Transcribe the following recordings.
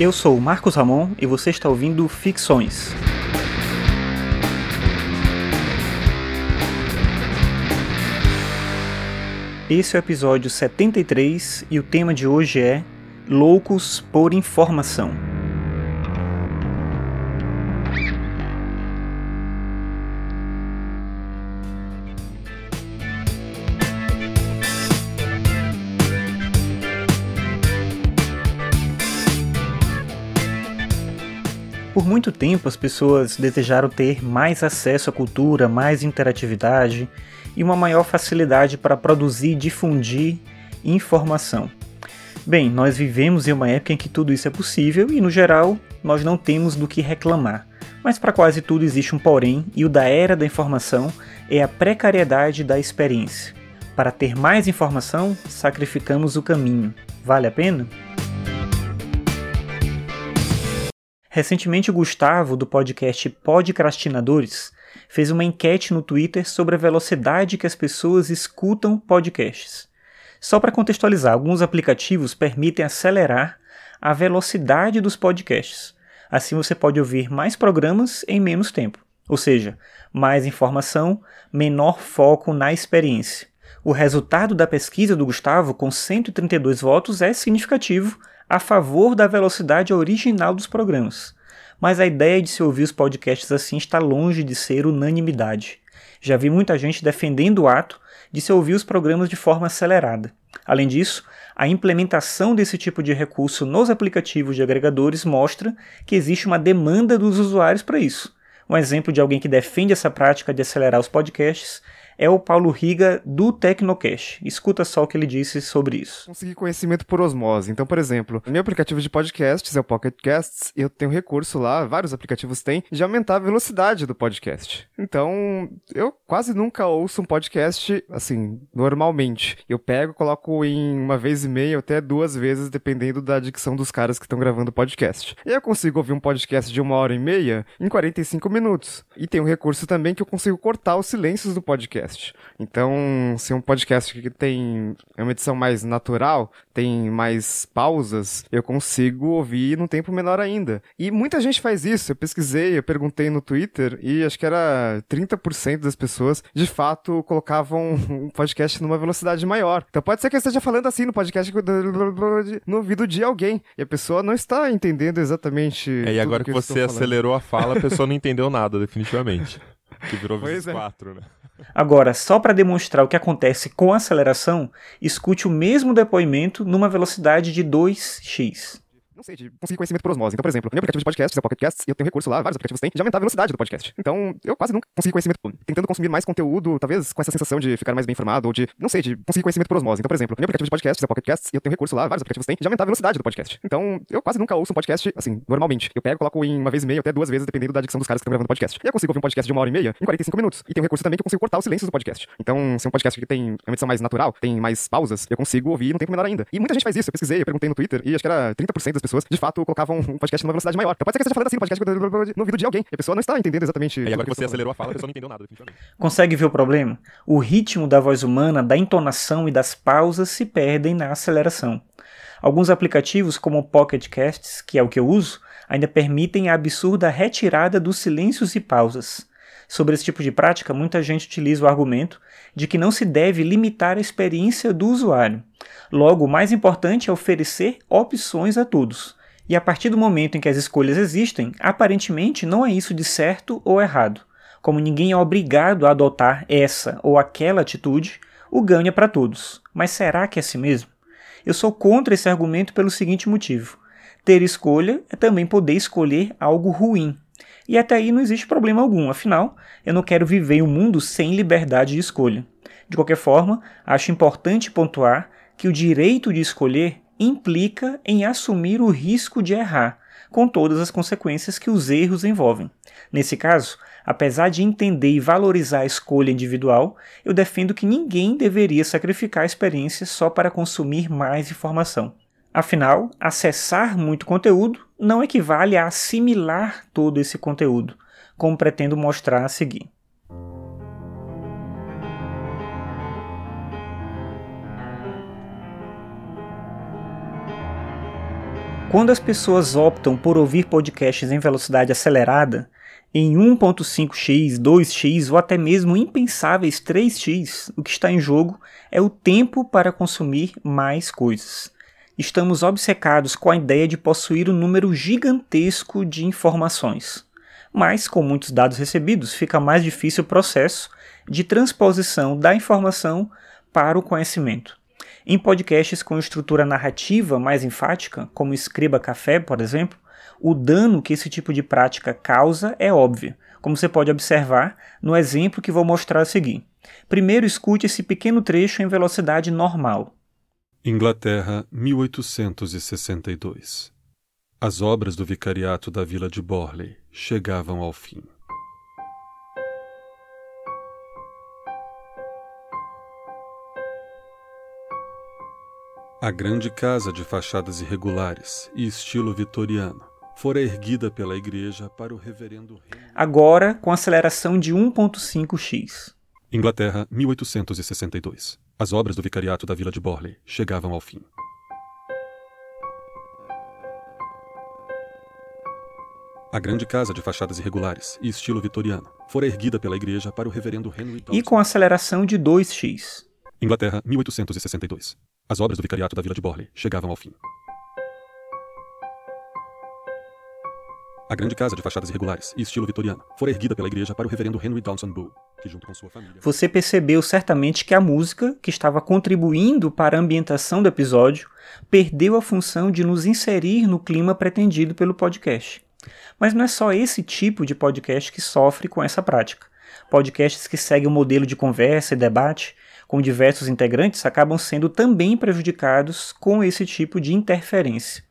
Eu sou o Marcos Ramon e você está ouvindo Ficções. Esse é o episódio 73 e o tema de hoje é Loucos por Informação. Por muito tempo, as pessoas desejaram ter mais acesso à cultura, mais interatividade e uma maior facilidade para produzir e difundir informação. Bem, nós vivemos em uma época em que tudo isso é possível e, no geral, nós não temos do que reclamar. Mas para quase tudo existe um porém, e o da era da informação é a precariedade da experiência. Para ter mais informação, sacrificamos o caminho. Vale a pena? Recentemente, o Gustavo, do podcast Podcrastinadores, fez uma enquete no Twitter sobre a velocidade que as pessoas escutam podcasts. Só para contextualizar, alguns aplicativos permitem acelerar a velocidade dos podcasts. Assim você pode ouvir mais programas em menos tempo, ou seja, mais informação, menor foco na experiência. O resultado da pesquisa do Gustavo, com 132 votos, é significativo a favor da velocidade original dos programas. Mas a ideia de se ouvir os podcasts assim está longe de ser unanimidade. Já vi muita gente defendendo o ato de se ouvir os programas de forma acelerada. Além disso, a implementação desse tipo de recurso nos aplicativos de agregadores mostra que existe uma demanda dos usuários para isso. Um exemplo de alguém que defende essa prática de acelerar os podcasts é o Paulo Riga do Tecnocast. Escuta só o que ele disse sobre isso. Conseguir conhecimento por osmose. Então, por exemplo, meu aplicativo de podcasts é o Pocket Casts eu tenho recurso lá, vários aplicativos têm, de aumentar a velocidade do podcast. Então, eu quase nunca ouço um podcast assim, normalmente. Eu pego, coloco em uma vez e meia até duas vezes, dependendo da dicção dos caras que estão gravando o podcast. E eu consigo ouvir um podcast de uma hora e meia em 45 minutos. E tem um recurso também que eu consigo cortar os silêncios do podcast podcast. Então, se um podcast que tem uma edição mais natural, tem mais pausas, eu consigo ouvir num tempo menor ainda. E muita gente faz isso. Eu pesquisei, eu perguntei no Twitter e acho que era 30% das pessoas de fato colocavam um podcast numa velocidade maior. Então pode ser que eu esteja falando assim no podcast no ouvido de alguém e a pessoa não está entendendo exatamente. É, e agora que, que você acelerou a fala, a pessoa não entendeu nada, definitivamente. Que virou vezes é. 4, né? Agora, só para demonstrar o que acontece com a aceleração, escute o mesmo depoimento numa velocidade de 2x não sei, de conseguir conhecimento por osmose. Então, por exemplo, meu aplicativo de podcast é o Pocket Casts, e eu tenho recurso lá, vários aplicativos têm, de aumentar a velocidade do podcast. Então, eu quase nunca consegui conhecimento, tentando consumir mais conteúdo, talvez com essa sensação de ficar mais bem informado, ou de, não sei, de conseguir conhecimento por osmose. Então, por exemplo, meu aplicativo de podcast é o Pocket Casts, e eu tenho recurso lá, vários aplicativos têm, de aumentar a velocidade do podcast. Então, eu quase nunca ouço um podcast, assim, normalmente. Eu pego, coloco em uma vez e meia, até duas vezes, dependendo da dicção dos caras que estão gravando o podcast. E eu consigo ouvir um podcast de uma hora e meia em 45 minutos. E tem um recurso também que eu consigo cortar os silêncios do podcast. Então, se é um podcast que tem uma edição mais natural, tem mais pausas, eu consigo ouvir num tempo menor ainda. E muita gente faz isso. Eu pesquisei, eu perguntei no Twitter, e acho que era 30% das pessoas, de fato, colocavam um podcast numa velocidade maior. Então pode ser que você esteja falando assim no podcast no ouvido de alguém. E a pessoa não está entendendo exatamente. E agora que você acelerou a fala, a pessoa não entendeu nada, definitivamente. Consegue ver o problema? O ritmo da voz humana, da entonação e das pausas se perdem na aceleração. Alguns aplicativos, como o Pocket Casts, que é o que eu uso, ainda permitem a absurda retirada dos silêncios e pausas. Sobre esse tipo de prática, muita gente utiliza o argumento de que não se deve limitar a experiência do usuário. Logo, o mais importante é oferecer opções a todos. E a partir do momento em que as escolhas existem, aparentemente não é isso de certo ou errado. Como ninguém é obrigado a adotar essa ou aquela atitude, o ganho é para todos. Mas será que é assim mesmo? Eu sou contra esse argumento pelo seguinte motivo: ter escolha é também poder escolher algo ruim. E até aí não existe problema algum, afinal, eu não quero viver um mundo sem liberdade de escolha. De qualquer forma, acho importante pontuar que o direito de escolher implica em assumir o risco de errar, com todas as consequências que os erros envolvem. Nesse caso, apesar de entender e valorizar a escolha individual, eu defendo que ninguém deveria sacrificar a experiência só para consumir mais informação. Afinal, acessar muito conteúdo não equivale a assimilar todo esse conteúdo, como pretendo mostrar a seguir. Quando as pessoas optam por ouvir podcasts em velocidade acelerada, em 1.5x, 2x ou até mesmo impensáveis 3x, o que está em jogo é o tempo para consumir mais coisas. Estamos obcecados com a ideia de possuir um número gigantesco de informações. Mas, com muitos dados recebidos, fica mais difícil o processo de transposição da informação para o conhecimento. Em podcasts com estrutura narrativa mais enfática, como Escriba Café, por exemplo, o dano que esse tipo de prática causa é óbvio, como você pode observar no exemplo que vou mostrar a seguir. Primeiro, escute esse pequeno trecho em velocidade normal. Inglaterra, 1862. As obras do vicariato da vila de Borley chegavam ao fim. A grande casa de fachadas irregulares e estilo vitoriano fora erguida pela igreja para o reverendo Agora com aceleração de 1.5x. Inglaterra, 1862. As obras do vicariato da vila de Borley chegavam ao fim. A grande casa de fachadas irregulares e estilo vitoriano fora erguida pela igreja para o reverendo Henry Dawson. E com aceleração de 2x. Inglaterra, 1862. As obras do vicariato da vila de Borley chegavam ao fim. A grande casa de fachadas irregulares e estilo vitoriano fora erguida pela igreja para o reverendo Henry Downson Bull, que junto com sua família... Você percebeu certamente que a música, que estava contribuindo para a ambientação do episódio, perdeu a função de nos inserir no clima pretendido pelo podcast. Mas não é só esse tipo de podcast que sofre com essa prática. Podcasts que seguem o modelo de conversa e debate com diversos integrantes acabam sendo também prejudicados com esse tipo de interferência.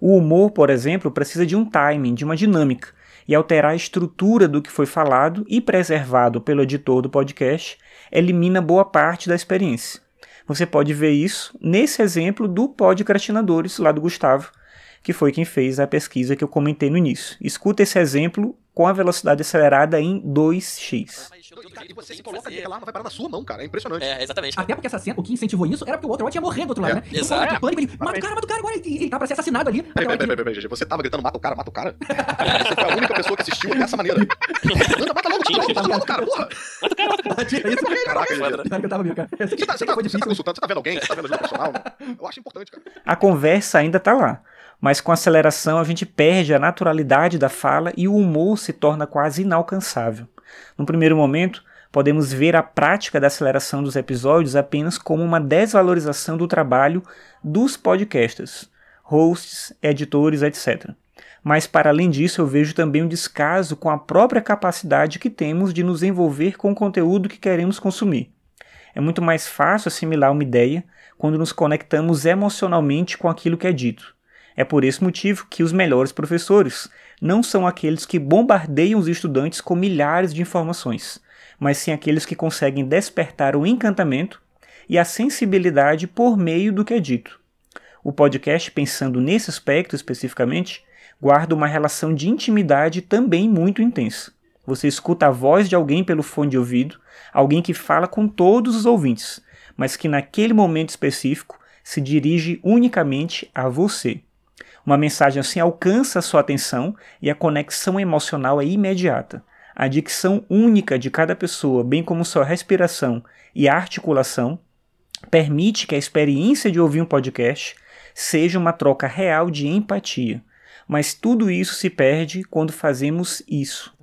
O humor, por exemplo, precisa de um timing, de uma dinâmica, e alterar a estrutura do que foi falado e preservado pelo editor do podcast elimina boa parte da experiência. Você pode ver isso nesse exemplo do Podcrastinadores, lá do Gustavo, que foi quem fez a pesquisa que eu comentei no início. Escuta esse exemplo com a velocidade acelerada em 2x. E você se coloca ali, ela vai parar na sua mão, cara. É impressionante. É, exatamente. Até porque essa cena, o que incentivou isso era porque o outro tinha morrendo do outro lado, É. né? Então, Exato. um pânico, ele, mata o cara, mata o cara agora. Ele, ele tá pra ser assassinado ali. Peraí, Aquela peraí, peraí, peraí, gente. Você tava gritando, mata o cara, mata o cara? Você foi a única pessoa que assistiu dessa maneira. Manda, mata logo, mata logo, mata logo, cara, porra. Tinha isso. Caraca, gente. Claro que eu tava vendo, cara. Você tá, você, tá, você tá consultando, você tá vendo alguém, você tá vendo ajuda profissional? Eu acho importante, cara. A conversa ainda está lá, mas com a aceleração a gente perde a naturalidade da fala e o humor se torna quase inalcançável. No primeiro momento, podemos ver a prática da aceleração dos episódios apenas como uma desvalorização do trabalho dos podcasters, hosts, editores, etc. Mas para além disso, eu vejo também um descaso com a própria capacidade que temos de nos envolver com o conteúdo que queremos consumir. É muito mais fácil assimilar uma ideia quando nos conectamos emocionalmente com aquilo que é dito. É por esse motivo que os melhores professores não são aqueles que bombardeiam os estudantes com milhares de informações, mas sim aqueles que conseguem despertar o encantamento e a sensibilidade por meio do que é dito. O podcast, pensando nesse aspecto especificamente, guarda uma relação de intimidade também muito intensa. Você escuta a voz de alguém pelo fone de ouvido, alguém que fala com todos os ouvintes, mas que naquele momento específico se dirige unicamente a você. Uma mensagem assim alcança a sua atenção e a conexão emocional é imediata. A dicção única de cada pessoa, bem como sua respiração e articulação, permite que a experiência de ouvir um podcast seja uma troca real de empatia. Mas tudo isso se perde quando fazemos isso.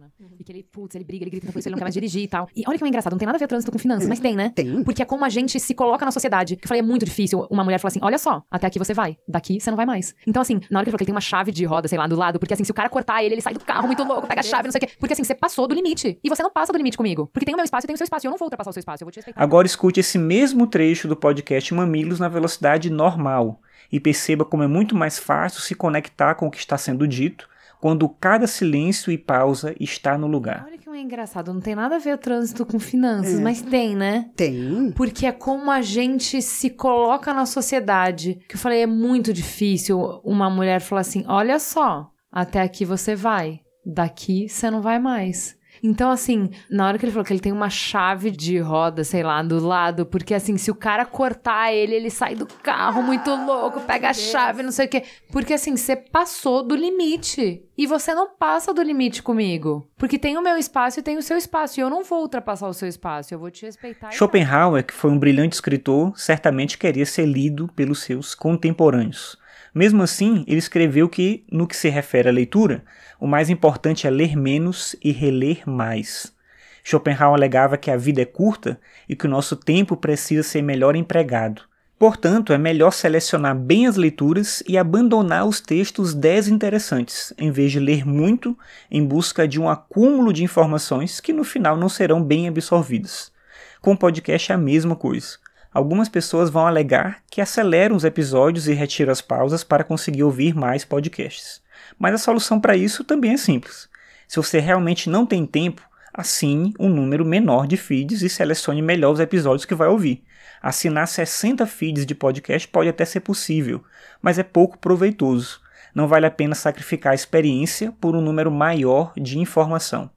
Que ele, putz, ele briga, ele grita isso, ele não quer mais dirigir e tal. E olha que é engraçado, não tem nada a ver trânsito com finanças, mas tem, né? Tem. Porque é como a gente se coloca na sociedade. Que eu falei, é muito difícil uma mulher falar assim: olha só, até aqui você vai, daqui você não vai mais. Então, assim, na hora que ele falou que ele tem uma chave de roda, sei lá, do lado, porque assim, se o cara cortar ele, ele sai do carro muito louco, pega a chave, não sei o quê. Porque assim, você passou do limite. E você não passa do limite comigo. Porque tem o meu espaço e tem o seu espaço. E eu não vou ultrapassar o seu espaço, eu vou te respeitar. Agora escute esse mesmo trecho do podcast Mamilos na velocidade normal e perceba como é muito mais fácil se conectar com o que está sendo dito quando cada silêncio e pausa está no lugar. Olha que é engraçado, não tem nada a ver o trânsito com finanças, mas tem, né? Tem. Porque é como a gente se coloca na sociedade. Que eu falei, é muito difícil uma mulher falar assim: olha só, até aqui você vai, daqui você não vai mais. Então, assim, na hora que ele falou que ele tem uma chave de roda, sei lá, do lado, porque assim, se o cara cortar ele, ele sai do carro muito louco, pega a chave, não sei o quê. Porque assim, você passou do limite. E você não passa do limite comigo. Porque tem o meu espaço e tem o seu espaço. E eu não vou ultrapassar o seu espaço. Eu vou te respeitar. Schopenhauer, que foi um brilhante escritor, certamente queria ser lido pelos seus contemporâneos. Mesmo assim, ele escreveu que, no que se refere à leitura, o mais importante é ler menos e reler mais. Schopenhauer alegava que a vida é curta e que o nosso tempo precisa ser melhor empregado. Portanto, é melhor selecionar bem as leituras e abandonar os textos desinteressantes, em vez de ler muito em busca de um acúmulo de informações que no final não serão bem absorvidas. Com o podcast é a mesma coisa. Algumas pessoas vão alegar que aceleram os episódios e retiram as pausas para conseguir ouvir mais podcasts. Mas a solução para isso também é simples. Se você realmente não tem tempo, assine um número menor de feeds e selecione melhor os episódios que vai ouvir. Assinar 60 feeds de podcast pode até ser possível, mas é pouco proveitoso. Não vale a pena sacrificar a experiência por um número maior de informação.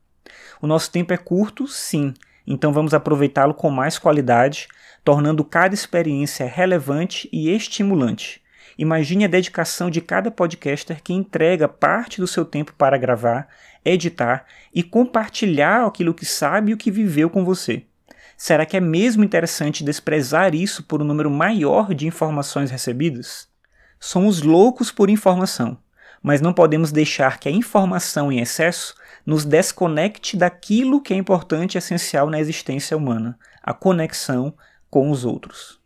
O nosso tempo é curto, sim, então vamos aproveitá-lo com mais qualidade, tornando cada experiência relevante e estimulante. Imagine a dedicação de cada podcaster que entrega parte do seu tempo para gravar, editar e compartilhar aquilo que sabe e o que viveu com você. Será que é mesmo interessante desprezar isso por um número maior de informações recebidas? Somos loucos por informação, mas não podemos deixar que a informação em excesso nos desconecte daquilo que é importante e essencial na existência humana, a conexão com os outros.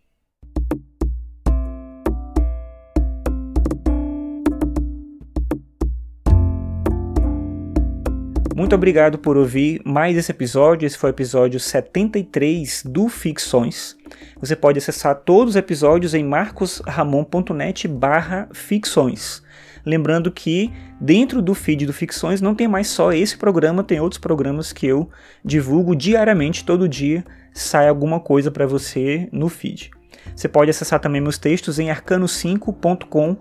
Muito obrigado por ouvir mais esse episódio. Esse foi o episódio 73 do Ficções. Você pode acessar todos os episódios em marcosramon.net barra ficções. Lembrando que dentro do feed do Ficções não tem mais só esse programa, tem outros programas que eu divulgo diariamente, todo dia sai alguma coisa para você no feed. Você pode acessar também meus textos em arcano5.com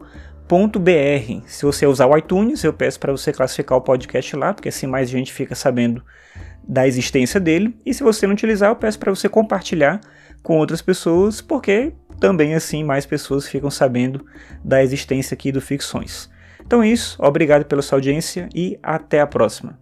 .br. Se você usar o iTunes, eu peço para você classificar o podcast lá, porque assim mais gente fica sabendo da existência dele. E se você não utilizar, eu peço para você compartilhar com outras pessoas, porque também assim mais pessoas ficam sabendo da existência aqui do Ficções. Então é isso, obrigado pela sua audiência e até a próxima.